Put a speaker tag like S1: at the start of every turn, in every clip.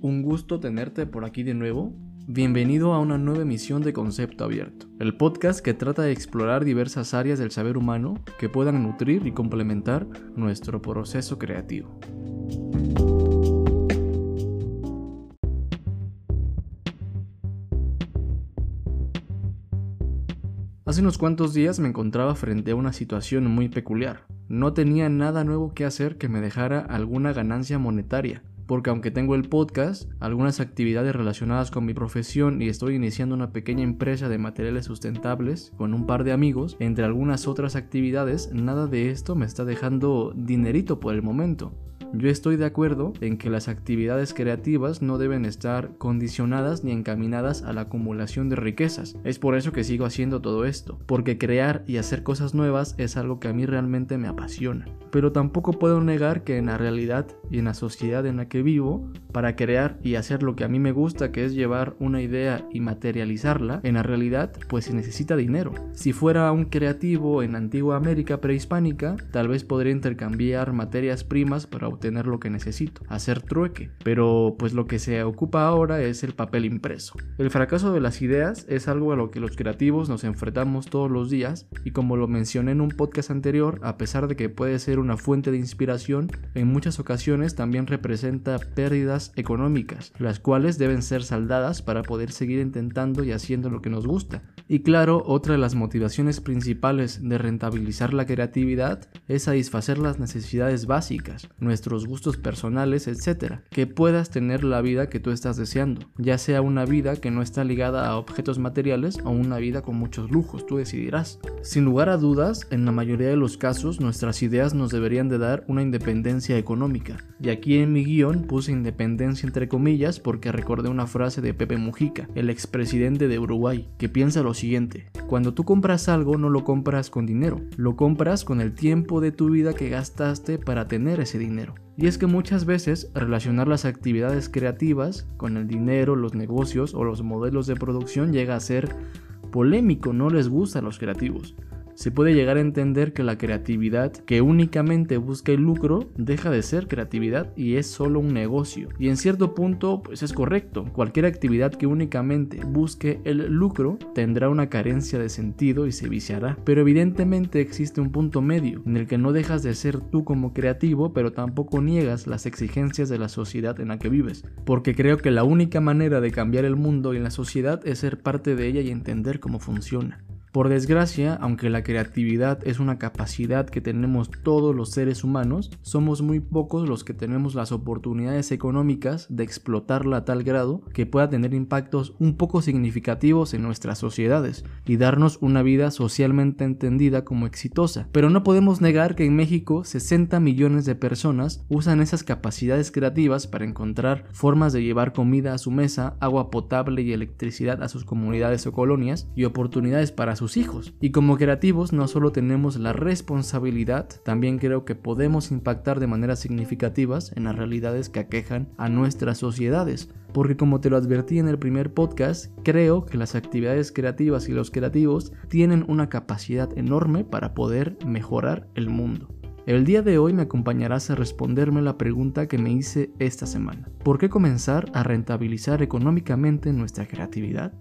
S1: Un gusto tenerte por aquí de nuevo. Bienvenido a una nueva emisión de Concepto Abierto, el podcast que trata de explorar diversas áreas del saber humano que puedan nutrir y complementar nuestro proceso creativo. Hace unos cuantos días me encontraba frente a una situación muy peculiar. No tenía nada nuevo que hacer que me dejara alguna ganancia monetaria, porque aunque tengo el podcast, algunas actividades relacionadas con mi profesión y estoy iniciando una pequeña empresa de materiales sustentables con un par de amigos, entre algunas otras actividades, nada de esto me está dejando dinerito por el momento. Yo estoy de acuerdo en que las actividades creativas no deben estar condicionadas ni encaminadas a la acumulación de riquezas. Es por eso que sigo haciendo todo esto, porque crear y hacer cosas nuevas es algo que a mí realmente me apasiona. Pero tampoco puedo negar que en la realidad y en la sociedad en la que vivo, para crear y hacer lo que a mí me gusta, que es llevar una idea y materializarla, en la realidad pues se necesita dinero. Si fuera un creativo en antigua América prehispánica, tal vez podría intercambiar materias primas para obtener tener lo que necesito, hacer trueque. Pero pues lo que se ocupa ahora es el papel impreso. El fracaso de las ideas es algo a lo que los creativos nos enfrentamos todos los días y como lo mencioné en un podcast anterior, a pesar de que puede ser una fuente de inspiración, en muchas ocasiones también representa pérdidas económicas, las cuales deben ser saldadas para poder seguir intentando y haciendo lo que nos gusta. Y claro, otra de las motivaciones principales de rentabilizar la creatividad es satisfacer las necesidades básicas, nuestros gustos personales, etcétera, que puedas tener la vida que tú estás deseando, ya sea una vida que no está ligada a objetos materiales o una vida con muchos lujos, tú decidirás. Sin lugar a dudas, en la mayoría de los casos nuestras ideas nos deberían de dar una independencia económica, y aquí en mi guion puse independencia entre comillas porque recordé una frase de Pepe Mujica, el expresidente de Uruguay, que piensa lo siguiente, cuando tú compras algo no lo compras con dinero, lo compras con el tiempo de tu vida que gastaste para tener ese dinero. Y es que muchas veces relacionar las actividades creativas con el dinero, los negocios o los modelos de producción llega a ser polémico, no les gusta a los creativos se puede llegar a entender que la creatividad que únicamente busca el lucro deja de ser creatividad y es solo un negocio. Y en cierto punto, pues es correcto. Cualquier actividad que únicamente busque el lucro tendrá una carencia de sentido y se viciará. Pero evidentemente existe un punto medio en el que no dejas de ser tú como creativo, pero tampoco niegas las exigencias de la sociedad en la que vives. Porque creo que la única manera de cambiar el mundo y la sociedad es ser parte de ella y entender cómo funciona. Por desgracia, aunque la creatividad es una capacidad que tenemos todos los seres humanos, somos muy pocos los que tenemos las oportunidades económicas de explotarla a tal grado que pueda tener impactos un poco significativos en nuestras sociedades y darnos una vida socialmente entendida como exitosa. Pero no podemos negar que en México 60 millones de personas usan esas capacidades creativas para encontrar formas de llevar comida a su mesa, agua potable y electricidad a sus comunidades o colonias y oportunidades para sus hijos. Y como creativos no solo tenemos la responsabilidad, también creo que podemos impactar de maneras significativas en las realidades que aquejan a nuestras sociedades. Porque como te lo advertí en el primer podcast, creo que las actividades creativas y los creativos tienen una capacidad enorme para poder mejorar el mundo. El día de hoy me acompañarás a responderme la pregunta que me hice esta semana. ¿Por qué comenzar a rentabilizar económicamente nuestra creatividad?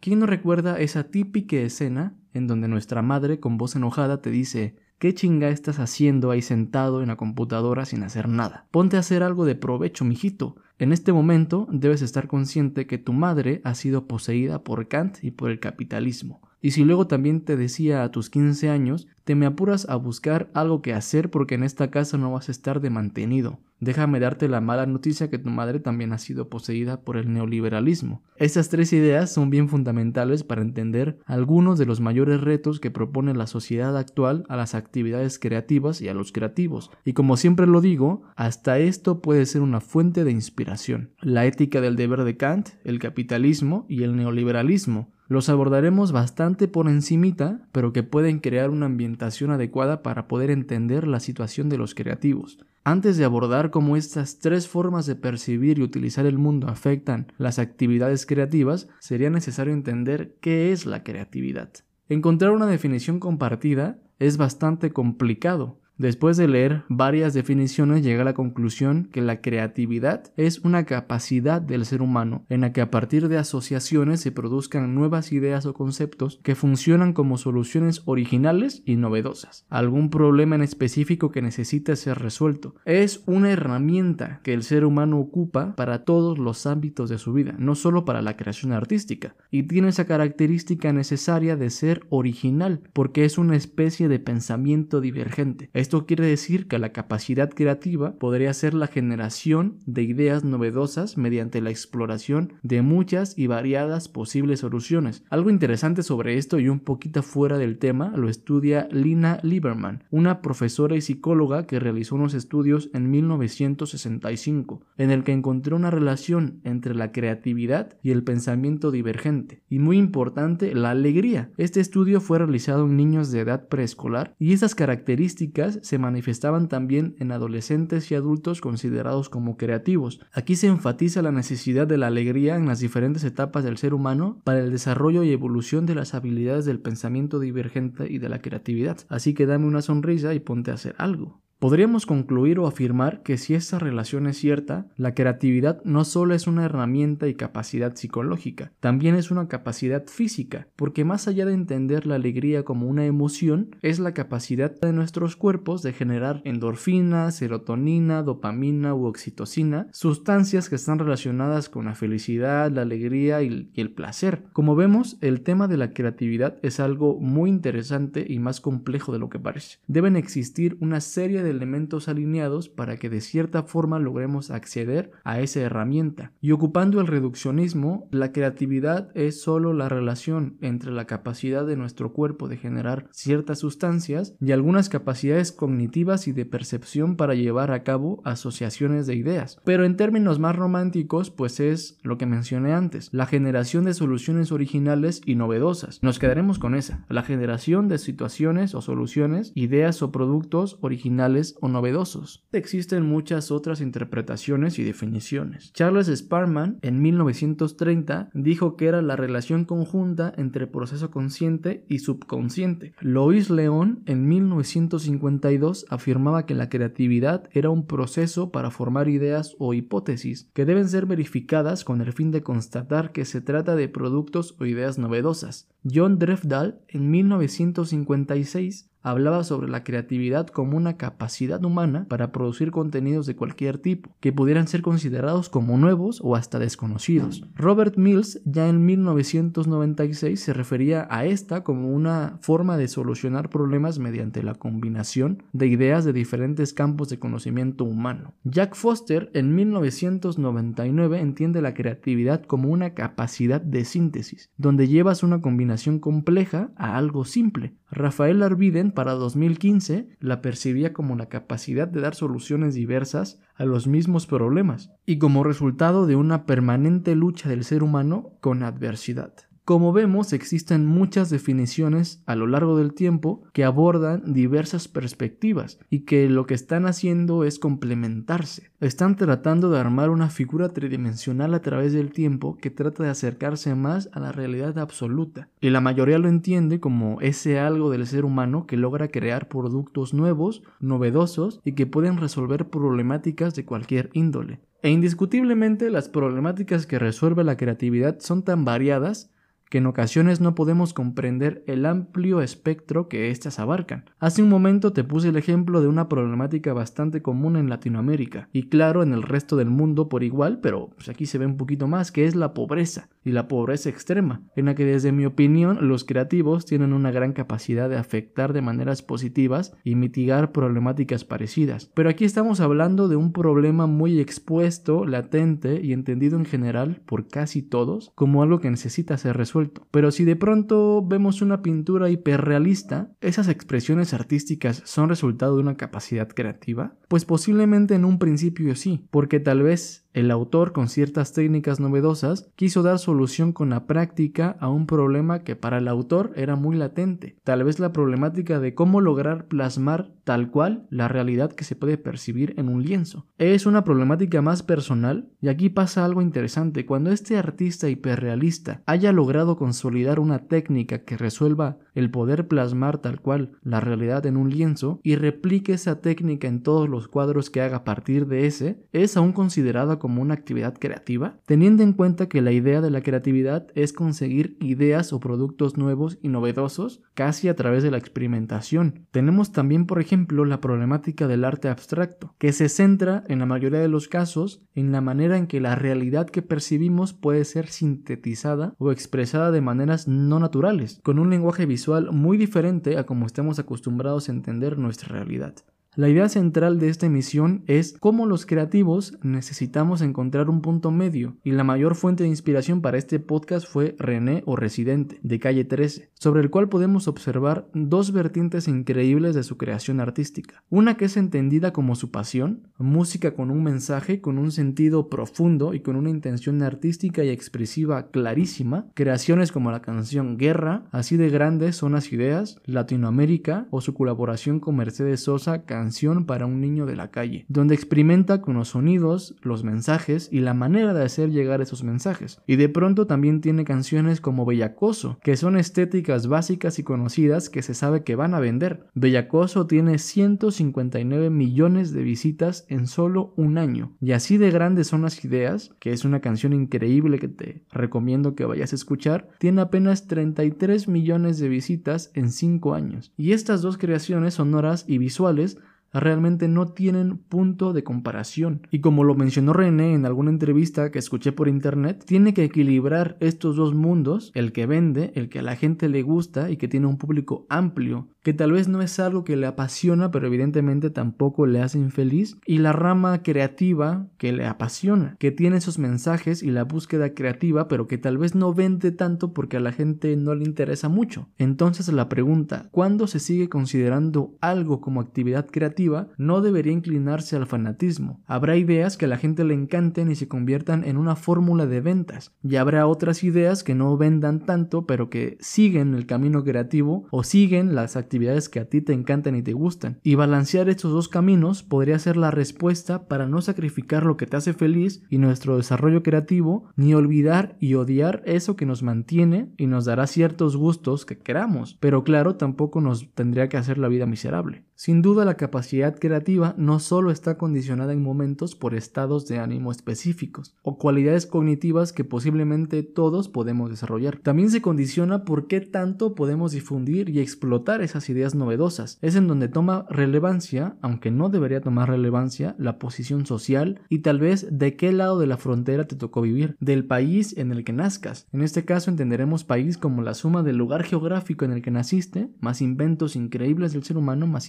S1: ¿Quién no recuerda esa típica escena en donde nuestra madre con voz enojada te dice ¿Qué chinga estás haciendo ahí sentado en la computadora sin hacer nada? Ponte a hacer algo de provecho, mijito. En este momento debes estar consciente que tu madre ha sido poseída por Kant y por el capitalismo. Y si luego también te decía a tus 15 años, te me apuras a buscar algo que hacer porque en esta casa no vas a estar de mantenido. Déjame darte la mala noticia que tu madre también ha sido poseída por el neoliberalismo. Estas tres ideas son bien fundamentales para entender algunos de los mayores retos que propone la sociedad actual a las actividades creativas y a los creativos. Y como siempre lo digo, hasta esto puede ser una fuente de inspiración. La ética del deber de Kant, el capitalismo y el neoliberalismo los abordaremos bastante por encimita, pero que pueden crear una ambientación adecuada para poder entender la situación de los creativos. Antes de abordar cómo estas tres formas de percibir y utilizar el mundo afectan las actividades creativas, sería necesario entender qué es la creatividad. Encontrar una definición compartida es bastante complicado, Después de leer varias definiciones llega a la conclusión que la creatividad es una capacidad del ser humano en la que a partir de asociaciones se produzcan nuevas ideas o conceptos que funcionan como soluciones originales y novedosas. Algún problema en específico que necesita ser resuelto. Es una herramienta que el ser humano ocupa para todos los ámbitos de su vida, no solo para la creación artística, y tiene esa característica necesaria de ser original, porque es una especie de pensamiento divergente. Esto quiere decir que la capacidad creativa podría ser la generación de ideas novedosas mediante la exploración de muchas y variadas posibles soluciones. Algo interesante sobre esto y un poquito fuera del tema lo estudia Lina Lieberman, una profesora y psicóloga que realizó unos estudios en 1965, en el que encontró una relación entre la creatividad y el pensamiento divergente, y muy importante, la alegría. Este estudio fue realizado en niños de edad preescolar y esas características se manifestaban también en adolescentes y adultos considerados como creativos. Aquí se enfatiza la necesidad de la alegría en las diferentes etapas del ser humano para el desarrollo y evolución de las habilidades del pensamiento divergente y de la creatividad. Así que dame una sonrisa y ponte a hacer algo. Podríamos concluir o afirmar que si esa relación es cierta, la creatividad no solo es una herramienta y capacidad psicológica, también es una capacidad física, porque más allá de entender la alegría como una emoción, es la capacidad de nuestros cuerpos de generar endorfina, serotonina, dopamina u oxitocina, sustancias que están relacionadas con la felicidad, la alegría y el placer. Como vemos, el tema de la creatividad es algo muy interesante y más complejo de lo que parece. Deben existir una serie de elementos alineados para que de cierta forma logremos acceder a esa herramienta. Y ocupando el reduccionismo, la creatividad es solo la relación entre la capacidad de nuestro cuerpo de generar ciertas sustancias y algunas capacidades cognitivas y de percepción para llevar a cabo asociaciones de ideas. Pero en términos más románticos, pues es lo que mencioné antes, la generación de soluciones originales y novedosas. Nos quedaremos con esa, la generación de situaciones o soluciones, ideas o productos originales o novedosos. Existen muchas otras interpretaciones y definiciones. Charles Sparman en 1930 dijo que era la relación conjunta entre proceso consciente y subconsciente. Lois León en 1952 afirmaba que la creatividad era un proceso para formar ideas o hipótesis que deben ser verificadas con el fin de constatar que se trata de productos o ideas novedosas. John Drefdal en 1956 hablaba sobre la creatividad como una capacidad humana para producir contenidos de cualquier tipo, que pudieran ser considerados como nuevos o hasta desconocidos. Robert Mills ya en 1996 se refería a esta como una forma de solucionar problemas mediante la combinación de ideas de diferentes campos de conocimiento humano. Jack Foster en 1999 entiende la creatividad como una capacidad de síntesis, donde llevas una combinación compleja a algo simple. Rafael Arviden para 2015 la percibía como la capacidad de dar soluciones diversas a los mismos problemas y como resultado de una permanente lucha del ser humano con adversidad. Como vemos, existen muchas definiciones a lo largo del tiempo que abordan diversas perspectivas y que lo que están haciendo es complementarse. Están tratando de armar una figura tridimensional a través del tiempo que trata de acercarse más a la realidad absoluta. Y la mayoría lo entiende como ese algo del ser humano que logra crear productos nuevos, novedosos y que pueden resolver problemáticas de cualquier índole. E indiscutiblemente las problemáticas que resuelve la creatividad son tan variadas que en ocasiones no podemos comprender el amplio espectro que éstas abarcan. Hace un momento te puse el ejemplo de una problemática bastante común en Latinoamérica y claro en el resto del mundo por igual, pero pues, aquí se ve un poquito más, que es la pobreza y la pobreza extrema, en la que desde mi opinión los creativos tienen una gran capacidad de afectar de maneras positivas y mitigar problemáticas parecidas. Pero aquí estamos hablando de un problema muy expuesto, latente y entendido en general por casi todos como algo que necesita ser resuelto pero si de pronto vemos una pintura hiperrealista, ¿esas expresiones artísticas son resultado de una capacidad creativa? Pues posiblemente en un principio sí, porque tal vez El autor, con ciertas técnicas novedosas, quiso dar solución con la práctica a un problema que para el autor era muy latente, tal vez la problemática de cómo lograr plasmar tal cual la realidad que se puede percibir en un lienzo. Es una problemática más personal y aquí pasa algo interesante. Cuando este artista hiperrealista haya logrado consolidar una técnica que resuelva el poder plasmar tal cual la realidad en un lienzo y replique esa técnica en todos los cuadros que haga a partir de ese, ¿es aún considerada como una actividad creativa? Teniendo en cuenta que la idea de la creatividad es conseguir ideas o productos nuevos y novedosos casi a través de la experimentación. Tenemos también, por ejemplo, la problemática del arte abstracto, que se centra en la mayoría de los casos en la manera en que la realidad que percibimos puede ser sintetizada o expresada de maneras no naturales, con un lenguaje visual muy diferente a como estemos acostumbrados a entender nuestra realidad. La idea central de esta emisión es cómo los creativos necesitamos encontrar un punto medio y la mayor fuente de inspiración para este podcast fue René o Residente de Calle 13, sobre el cual podemos observar dos vertientes increíbles de su creación artística. Una que es entendida como su pasión, música con un mensaje, con un sentido profundo y con una intención artística y expresiva clarísima, creaciones como la canción Guerra, así de grandes son las ideas, Latinoamérica o su colaboración con Mercedes Sosa, canción para un niño de la calle, donde experimenta con los sonidos, los mensajes y la manera de hacer llegar esos mensajes. Y de pronto también tiene canciones como Bellacoso, que son estéticas básicas y conocidas que se sabe que van a vender. Bellacoso tiene 159 millones de visitas en solo un año. Y así de grandes son las ideas, que es una canción increíble que te recomiendo que vayas a escuchar, tiene apenas 33 millones de visitas en 5 años. Y estas dos creaciones sonoras y visuales realmente no tienen punto de comparación. Y como lo mencionó René en alguna entrevista que escuché por internet, tiene que equilibrar estos dos mundos, el que vende, el que a la gente le gusta y que tiene un público amplio, que tal vez no es algo que le apasiona, pero evidentemente tampoco le hace infeliz, y la rama creativa que le apasiona, que tiene esos mensajes y la búsqueda creativa, pero que tal vez no vende tanto porque a la gente no le interesa mucho. Entonces la pregunta, ¿cuándo se sigue considerando algo como actividad creativa? No debería inclinarse al fanatismo. Habrá ideas que a la gente le encanten y se conviertan en una fórmula de ventas, y habrá otras ideas que no vendan tanto, pero que siguen el camino creativo o siguen las actividades que a ti te encantan y te gustan. Y balancear estos dos caminos podría ser la respuesta para no sacrificar lo que te hace feliz y nuestro desarrollo creativo, ni olvidar y odiar eso que nos mantiene y nos dará ciertos gustos que queramos. Pero claro, tampoco nos tendría que hacer la vida miserable. Sin duda la capacidad creativa no solo está condicionada en momentos por estados de ánimo específicos o cualidades cognitivas que posiblemente todos podemos desarrollar. También se condiciona por qué tanto podemos difundir y explotar esas ideas novedosas. Es en donde toma relevancia, aunque no debería tomar relevancia, la posición social y tal vez de qué lado de la frontera te tocó vivir, del país en el que nazcas. En este caso entenderemos país como la suma del lugar geográfico en el que naciste, más inventos increíbles del ser humano, más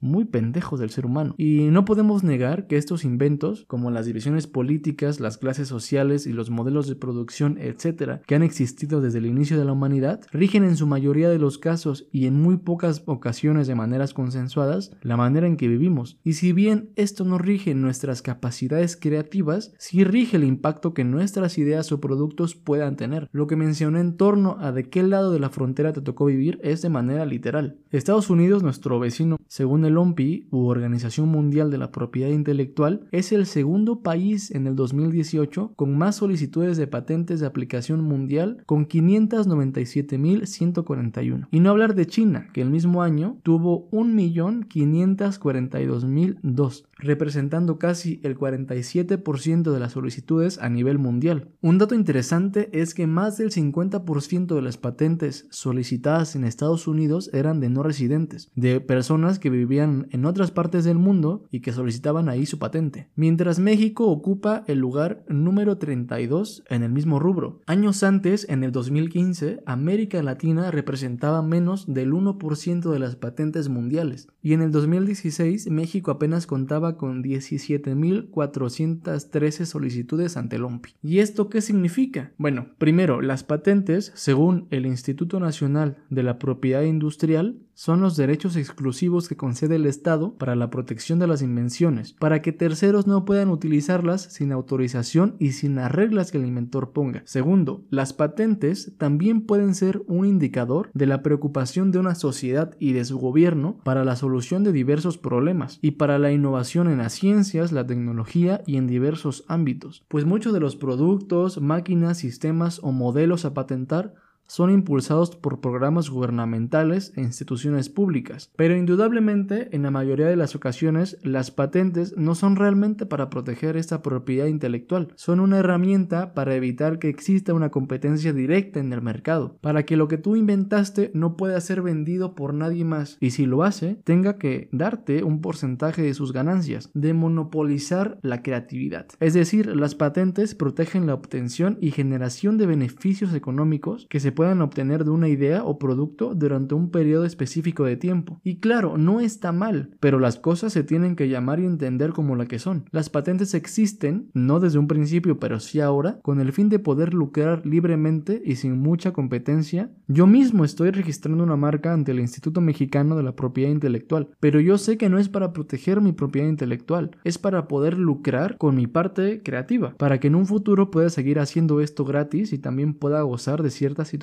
S1: muy pendejos del ser humano. Y no podemos negar que estos inventos, como las divisiones políticas, las clases sociales y los modelos de producción, etcétera, que han existido desde el inicio de la humanidad, rigen en su mayoría de los casos y en muy pocas ocasiones de maneras consensuadas la manera en que vivimos. Y si bien esto no rige nuestras capacidades creativas, sí rige el impacto que nuestras ideas o productos puedan tener. Lo que mencioné en torno a de qué lado de la frontera te tocó vivir es de manera literal. Estados Unidos, nuestro vecino según el OMPI, u Organización Mundial de la Propiedad Intelectual, es el segundo país en el 2018 con más solicitudes de patentes de aplicación mundial, con 597.141. Y no hablar de China, que el mismo año tuvo 1.542.002, representando casi el 47% de las solicitudes a nivel mundial. Un dato interesante es que más del 50% de las patentes solicitadas en Estados Unidos eran de no residentes, de personas que vivían en otras partes del mundo y que solicitaban ahí su patente, mientras México ocupa el lugar número 32 en el mismo rubro. Años antes, en el 2015, América Latina representaba menos del 1% de las patentes mundiales, y en el 2016 México apenas contaba con 17.413 solicitudes ante el OMPI. ¿Y esto qué significa? Bueno, primero, las patentes, según el Instituto Nacional de la Propiedad Industrial, son los derechos exclusivos que concede el Estado para la protección de las invenciones, para que terceros no puedan utilizarlas sin autorización y sin las reglas que el inventor ponga. Segundo, las patentes también pueden ser un indicador de la preocupación de una sociedad y de su gobierno para la solución de diversos problemas y para la innovación en las ciencias, la tecnología y en diversos ámbitos, pues muchos de los productos, máquinas, sistemas o modelos a patentar son impulsados por programas gubernamentales e instituciones públicas. Pero indudablemente, en la mayoría de las ocasiones, las patentes no son realmente para proteger esta propiedad intelectual, son una herramienta para evitar que exista una competencia directa en el mercado, para que lo que tú inventaste no pueda ser vendido por nadie más, y si lo hace, tenga que darte un porcentaje de sus ganancias, de monopolizar la creatividad. Es decir, las patentes protegen la obtención y generación de beneficios económicos que se puedan obtener de una idea o producto durante un periodo específico de tiempo. Y claro, no está mal, pero las cosas se tienen que llamar y entender como la que son. Las patentes existen, no desde un principio, pero sí ahora, con el fin de poder lucrar libremente y sin mucha competencia. Yo mismo estoy registrando una marca ante el Instituto Mexicano de la Propiedad Intelectual, pero yo sé que no es para proteger mi propiedad intelectual, es para poder lucrar con mi parte creativa, para que en un futuro pueda seguir haciendo esto gratis y también pueda gozar de ciertas situaciones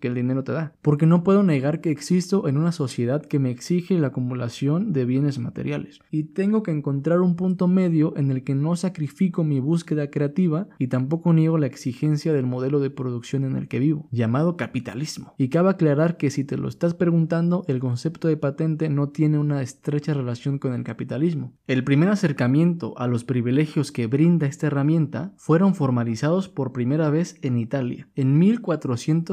S1: que el dinero te da. Porque no puedo negar que existo en una sociedad que me exige la acumulación de bienes materiales. Y tengo que encontrar un punto medio en el que no sacrifico mi búsqueda creativa y tampoco niego la exigencia del modelo de producción en el que vivo, llamado capitalismo. Y cabe aclarar que si te lo estás preguntando, el concepto de patente no tiene una estrecha relación con el capitalismo. El primer acercamiento a los privilegios que brinda esta herramienta fueron formalizados por primera vez en Italia, en 1400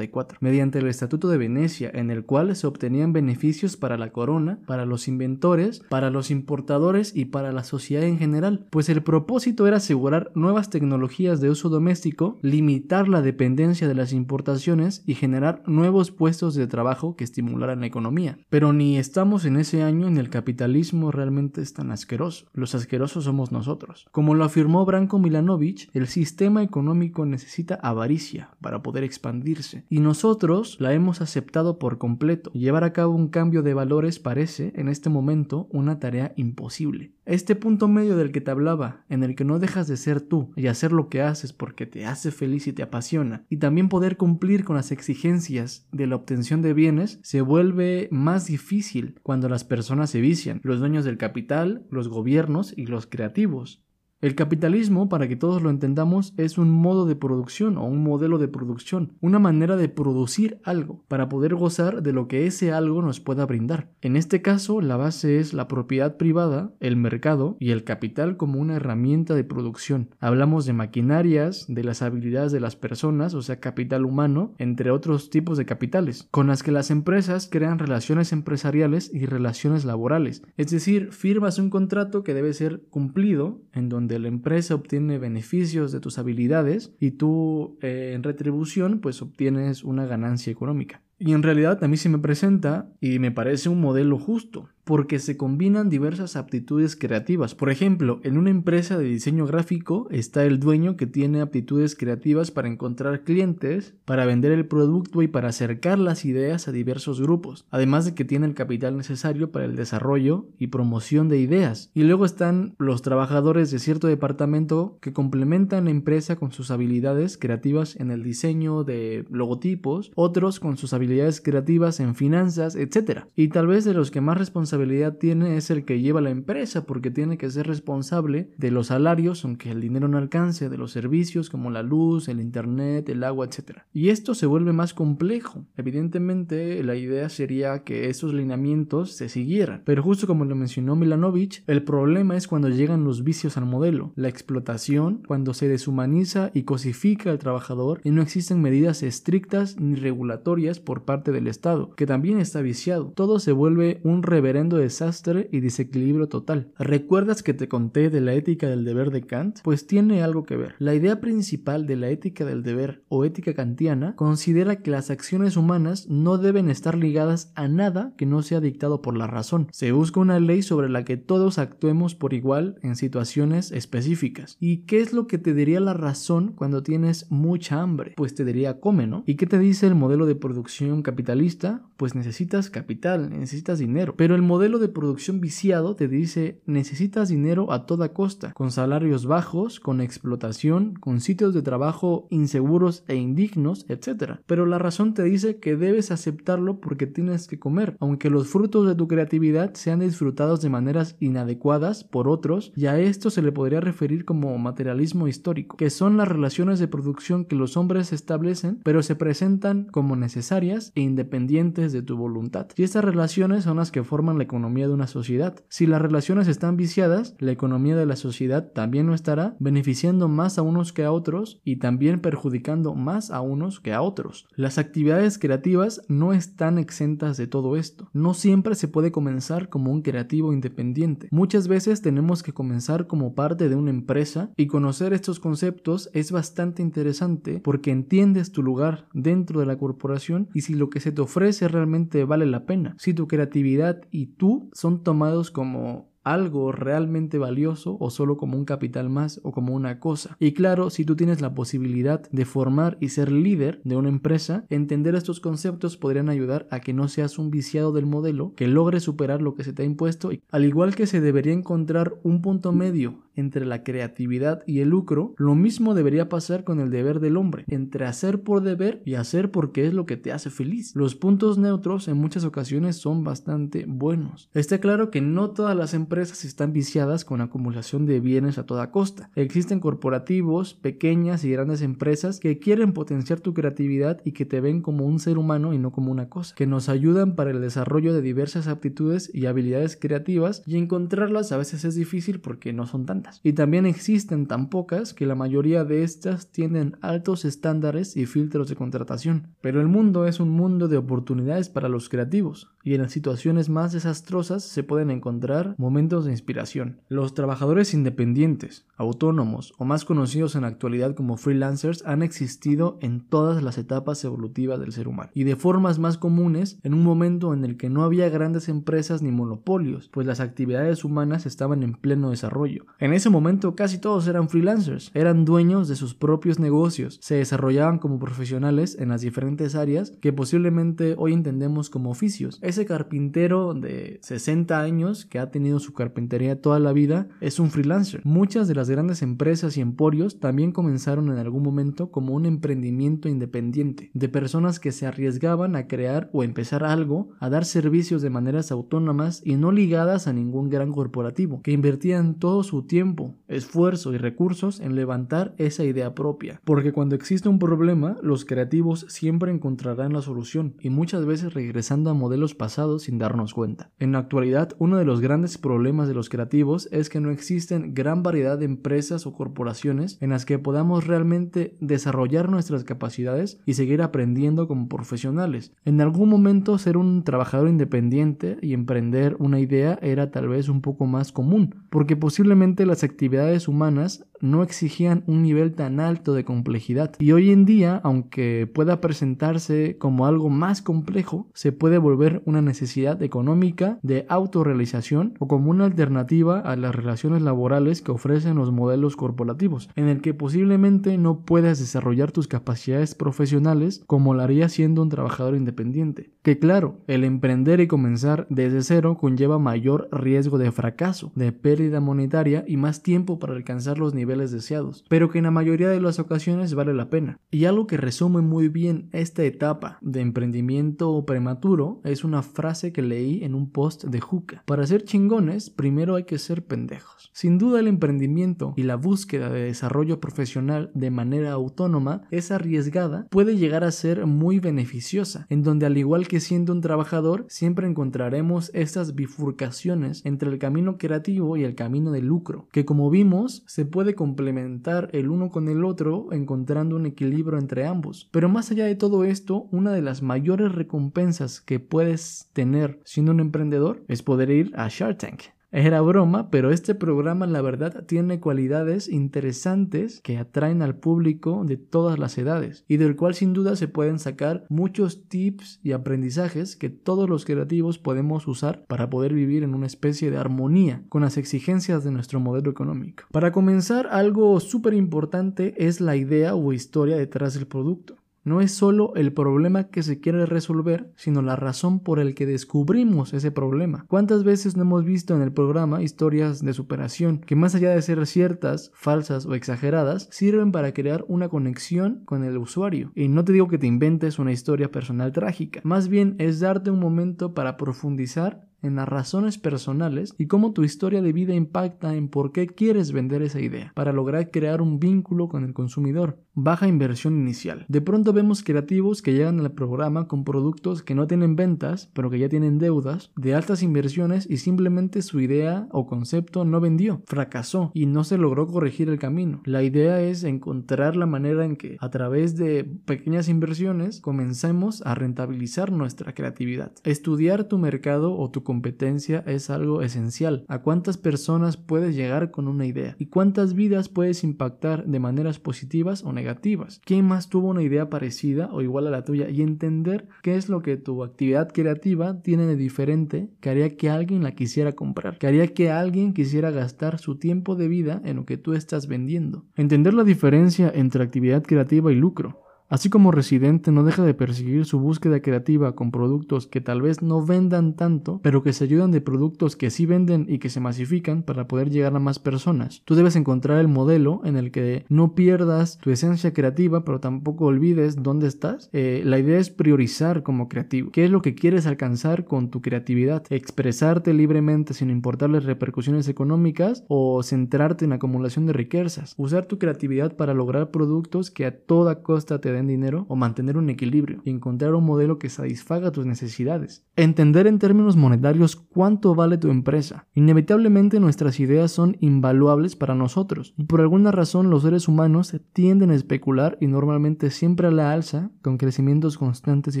S1: mediante el Estatuto de Venecia, en el cual se obtenían beneficios para la corona, para los inventores, para los importadores y para la sociedad en general, pues el propósito era asegurar nuevas tecnologías de uso doméstico, limitar la dependencia de las importaciones y generar nuevos puestos de trabajo que estimularan la economía. Pero ni estamos en ese año ni el capitalismo realmente es tan asqueroso. Los asquerosos somos nosotros. Como lo afirmó Branko Milanovic, el sistema económico necesita avaricia para poder expandir y nosotros la hemos aceptado por completo. Llevar a cabo un cambio de valores parece, en este momento, una tarea imposible. Este punto medio del que te hablaba, en el que no dejas de ser tú y hacer lo que haces porque te hace feliz y te apasiona, y también poder cumplir con las exigencias de la obtención de bienes, se vuelve más difícil cuando las personas se vician, los dueños del capital, los gobiernos y los creativos. El capitalismo, para que todos lo entendamos, es un modo de producción o un modelo de producción, una manera de producir algo para poder gozar de lo que ese algo nos pueda brindar. En este caso, la base es la propiedad privada, el mercado y el capital como una herramienta de producción. Hablamos de maquinarias, de las habilidades de las personas, o sea, capital humano, entre otros tipos de capitales, con las que las empresas crean relaciones empresariales y relaciones laborales. Es decir, firmas un contrato que debe ser cumplido en donde la empresa obtiene beneficios de tus habilidades y tú eh, en retribución pues obtienes una ganancia económica. Y en realidad a mí se me presenta y me parece un modelo justo, porque se combinan diversas aptitudes creativas. Por ejemplo, en una empresa de diseño gráfico está el dueño que tiene aptitudes creativas para encontrar clientes, para vender el producto y para acercar las ideas a diversos grupos, además de que tiene el capital necesario para el desarrollo y promoción de ideas. Y luego están los trabajadores de cierto departamento que complementan la empresa con sus habilidades creativas en el diseño de logotipos, otros con sus habilidades creativas en finanzas, etc. Y tal vez de los que más responsables tiene es el que lleva la empresa, porque tiene que ser responsable de los salarios, aunque el dinero no alcance, de los servicios como la luz, el internet, el agua, etc. Y esto se vuelve más complejo. Evidentemente, la idea sería que estos lineamientos se siguieran, pero justo como lo mencionó Milanovic, el problema es cuando llegan los vicios al modelo, la explotación, cuando se deshumaniza y cosifica al trabajador y no existen medidas estrictas ni regulatorias por parte del Estado, que también está viciado. Todo se vuelve un reverente desastre y desequilibrio total. ¿Recuerdas que te conté de la ética del deber de Kant? Pues tiene algo que ver. La idea principal de la ética del deber o ética kantiana considera que las acciones humanas no deben estar ligadas a nada que no sea dictado por la razón. Se busca una ley sobre la que todos actuemos por igual en situaciones específicas. ¿Y qué es lo que te diría la razón cuando tienes mucha hambre? Pues te diría come, ¿no? ¿Y qué te dice el modelo de producción capitalista? Pues necesitas capital, necesitas dinero. Pero el modelo de producción viciado te dice necesitas dinero a toda costa, con salarios bajos, con explotación, con sitios de trabajo inseguros e indignos, etc. Pero la razón te dice que debes aceptarlo porque tienes que comer, aunque los frutos de tu creatividad sean disfrutados de maneras inadecuadas por otros, y a esto se le podría referir como materialismo histórico, que son las relaciones de producción que los hombres establecen, pero se presentan como necesarias e independientes de tu voluntad. Y estas relaciones son las que forman la economía de una sociedad. Si las relaciones están viciadas, la economía de la sociedad también no estará beneficiando más a unos que a otros y también perjudicando más a unos que a otros. Las actividades creativas no están exentas de todo esto. No siempre se puede comenzar como un creativo independiente. Muchas veces tenemos que comenzar como parte de una empresa y conocer estos conceptos es bastante interesante porque entiendes tu lugar dentro de la corporación y si lo que se te ofrece realmente vale la pena. Si tu creatividad y tú son tomados como algo realmente valioso o solo como un capital más o como una cosa. Y claro, si tú tienes la posibilidad de formar y ser líder de una empresa, entender estos conceptos podrían ayudar a que no seas un viciado del modelo, que logre superar lo que se te ha impuesto, y, al igual que se debería encontrar un punto medio entre la creatividad y el lucro, lo mismo debería pasar con el deber del hombre, entre hacer por deber y hacer porque es lo que te hace feliz. Los puntos neutros en muchas ocasiones son bastante buenos. Está claro que no todas las empresas están viciadas con acumulación de bienes a toda costa. Existen corporativos, pequeñas y grandes empresas que quieren potenciar tu creatividad y que te ven como un ser humano y no como una cosa, que nos ayudan para el desarrollo de diversas aptitudes y habilidades creativas y encontrarlas a veces es difícil porque no son tantas. Y también existen tan pocas que la mayoría de estas tienen altos estándares y filtros de contratación. Pero el mundo es un mundo de oportunidades para los creativos, y en las situaciones más desastrosas se pueden encontrar momentos de inspiración. Los trabajadores independientes, autónomos o más conocidos en la actualidad como freelancers han existido en todas las etapas evolutivas del ser humano, y de formas más comunes en un momento en el que no había grandes empresas ni monopolios, pues las actividades humanas estaban en pleno desarrollo. En ese momento casi todos eran freelancers, eran dueños de sus propios negocios, se desarrollaban como profesionales en las diferentes áreas que posiblemente hoy entendemos como oficios. Carpintero de 60 años que ha tenido su carpintería toda la vida es un freelancer. Muchas de las grandes empresas y emporios también comenzaron en algún momento como un emprendimiento independiente, de personas que se arriesgaban a crear o empezar algo, a dar servicios de maneras autónomas y no ligadas a ningún gran corporativo, que invertían todo su tiempo esfuerzo y recursos en levantar esa idea propia. Porque cuando existe un problema, los creativos siempre encontrarán la solución y muchas veces regresando a modelos pasados sin darnos cuenta. En la actualidad, uno de los grandes problemas de los creativos es que no existen gran variedad de empresas o corporaciones en las que podamos realmente desarrollar nuestras capacidades y seguir aprendiendo como profesionales. En algún momento ser un trabajador independiente y emprender una idea era tal vez un poco más común, porque posiblemente las actividades humanas no exigían un nivel tan alto de complejidad. Y hoy en día, aunque pueda presentarse como algo más complejo, se puede volver una necesidad económica de autorrealización o como una alternativa a las relaciones laborales que ofrecen los modelos corporativos, en el que posiblemente no puedas desarrollar tus capacidades profesionales como lo haría siendo un trabajador independiente. Que claro, el emprender y comenzar desde cero conlleva mayor riesgo de fracaso, de pérdida monetaria y más tiempo para alcanzar los niveles deseados, pero que en la mayoría de las ocasiones vale la pena. Y algo que resume muy bien esta etapa de emprendimiento prematuro es una frase que leí en un post de Juca. Para ser chingones, primero hay que ser pendejos. Sin duda el emprendimiento y la búsqueda de desarrollo profesional de manera autónoma es arriesgada, puede llegar a ser muy beneficiosa, en donde al igual que siendo un trabajador, siempre encontraremos estas bifurcaciones entre el camino creativo y el camino del lucro, que como vimos se puede complementar el uno con el otro encontrando un equilibrio entre ambos. Pero más allá de todo esto, una de las mayores recompensas que puedes tener siendo un emprendedor es poder ir a Shark Tank. Era broma, pero este programa la verdad tiene cualidades interesantes que atraen al público de todas las edades y del cual sin duda se pueden sacar muchos tips y aprendizajes que todos los creativos podemos usar para poder vivir en una especie de armonía con las exigencias de nuestro modelo económico. Para comenzar, algo súper importante es la idea o historia detrás del producto no es solo el problema que se quiere resolver, sino la razón por el que descubrimos ese problema. ¿Cuántas veces no hemos visto en el programa historias de superación que más allá de ser ciertas, falsas o exageradas, sirven para crear una conexión con el usuario? Y no te digo que te inventes una historia personal trágica, más bien es darte un momento para profundizar en las razones personales y cómo tu historia de vida impacta en por qué quieres vender esa idea, para lograr crear un vínculo con el consumidor. Baja inversión inicial. De pronto vemos creativos que llegan al programa con productos que no tienen ventas, pero que ya tienen deudas, de altas inversiones y simplemente su idea o concepto no vendió, fracasó y no se logró corregir el camino. La idea es encontrar la manera en que a través de pequeñas inversiones comencemos a rentabilizar nuestra creatividad. Estudiar tu mercado o tu competencia es algo esencial. ¿A cuántas personas puedes llegar con una idea? ¿Y cuántas vidas puedes impactar de maneras positivas o negativas? ¿Quién más tuvo una idea parecida o igual a la tuya? Y entender qué es lo que tu actividad creativa tiene de diferente que haría que alguien la quisiera comprar, que haría que alguien quisiera gastar su tiempo de vida en lo que tú estás vendiendo. Entender la diferencia entre actividad creativa y lucro. Así como Residente no deja de perseguir su búsqueda creativa con productos que tal vez no vendan tanto, pero que se ayudan de productos que sí venden y que se masifican para poder llegar a más personas. Tú debes encontrar el modelo en el que no pierdas tu esencia creativa, pero tampoco olvides dónde estás. Eh, la idea es priorizar como creativo. ¿Qué es lo que quieres alcanzar con tu creatividad? Expresarte libremente sin importarles repercusiones económicas o centrarte en acumulación de riquezas. Usar tu creatividad para lograr productos que a toda costa te den dinero o mantener un equilibrio y encontrar un modelo que satisfaga tus necesidades. Entender en términos monetarios cuánto vale tu empresa. Inevitablemente nuestras ideas son invaluables para nosotros y por alguna razón los seres humanos tienden a especular y normalmente siempre a la alza con crecimientos constantes y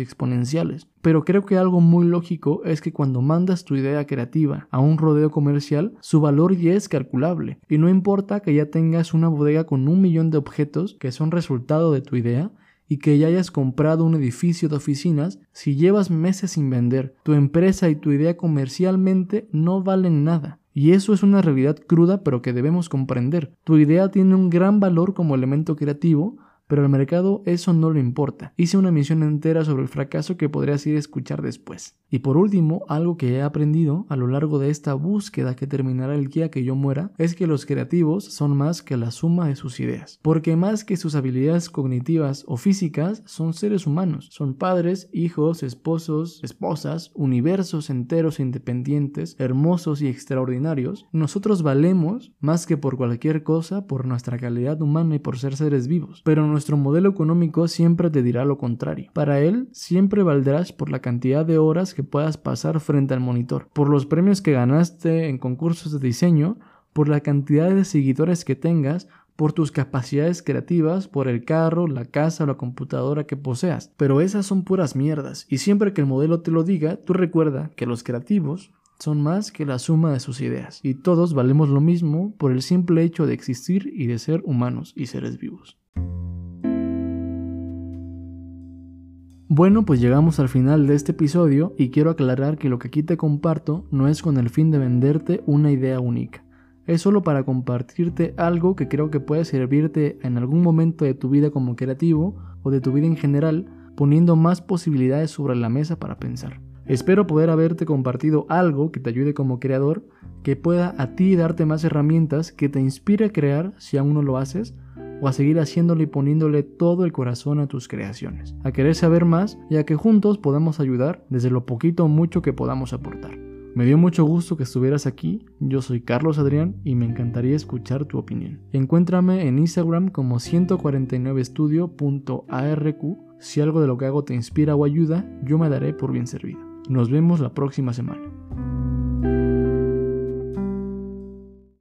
S1: exponenciales. Pero creo que algo muy lógico es que cuando mandas tu idea creativa a un rodeo comercial, su valor ya es calculable y no importa que ya tengas una bodega con un millón de objetos que son resultado de tu idea, y que ya hayas comprado un edificio de oficinas, si llevas meses sin vender, tu empresa y tu idea comercialmente no valen nada. Y eso es una realidad cruda pero que debemos comprender. Tu idea tiene un gran valor como elemento creativo, pero al mercado eso no le importa. Hice una emisión entera sobre el fracaso que podrías ir a escuchar después. Y por último, algo que he aprendido a lo largo de esta búsqueda que terminará el día que yo muera, es que los creativos son más que la suma de sus ideas. Porque más que sus habilidades cognitivas o físicas, son seres humanos. Son padres, hijos, esposos, esposas, universos enteros e independientes, hermosos y extraordinarios. Nosotros valemos más que por cualquier cosa por nuestra calidad humana y por ser seres vivos. Pero nuestro modelo económico siempre te dirá lo contrario. Para él, siempre valdrás por la cantidad de horas que puedas pasar frente al monitor, por los premios que ganaste en concursos de diseño, por la cantidad de seguidores que tengas, por tus capacidades creativas, por el carro, la casa o la computadora que poseas. Pero esas son puras mierdas, y siempre que el modelo te lo diga, tú recuerda que los creativos son más que la suma de sus ideas, y todos valemos lo mismo por el simple hecho de existir y de ser humanos y seres vivos. Bueno, pues llegamos al final de este episodio y quiero aclarar que lo que aquí te comparto no es con el fin de venderte una idea única. Es solo para compartirte algo que creo que puede servirte en algún momento de tu vida como creativo o de tu vida en general, poniendo más posibilidades sobre la mesa para pensar. Espero poder haberte compartido algo que te ayude como creador, que pueda a ti darte más herramientas, que te inspire a crear si aún no lo haces, o a seguir haciéndole y poniéndole todo el corazón a tus creaciones, a querer saber más y a que juntos podamos ayudar desde lo poquito o mucho que podamos aportar. Me dio mucho gusto que estuvieras aquí, yo soy Carlos Adrián y me encantaría escuchar tu opinión. Encuéntrame en Instagram como 149estudio.arq, si algo de lo que hago te inspira o ayuda, yo me daré por bien servido. Nos vemos la próxima semana.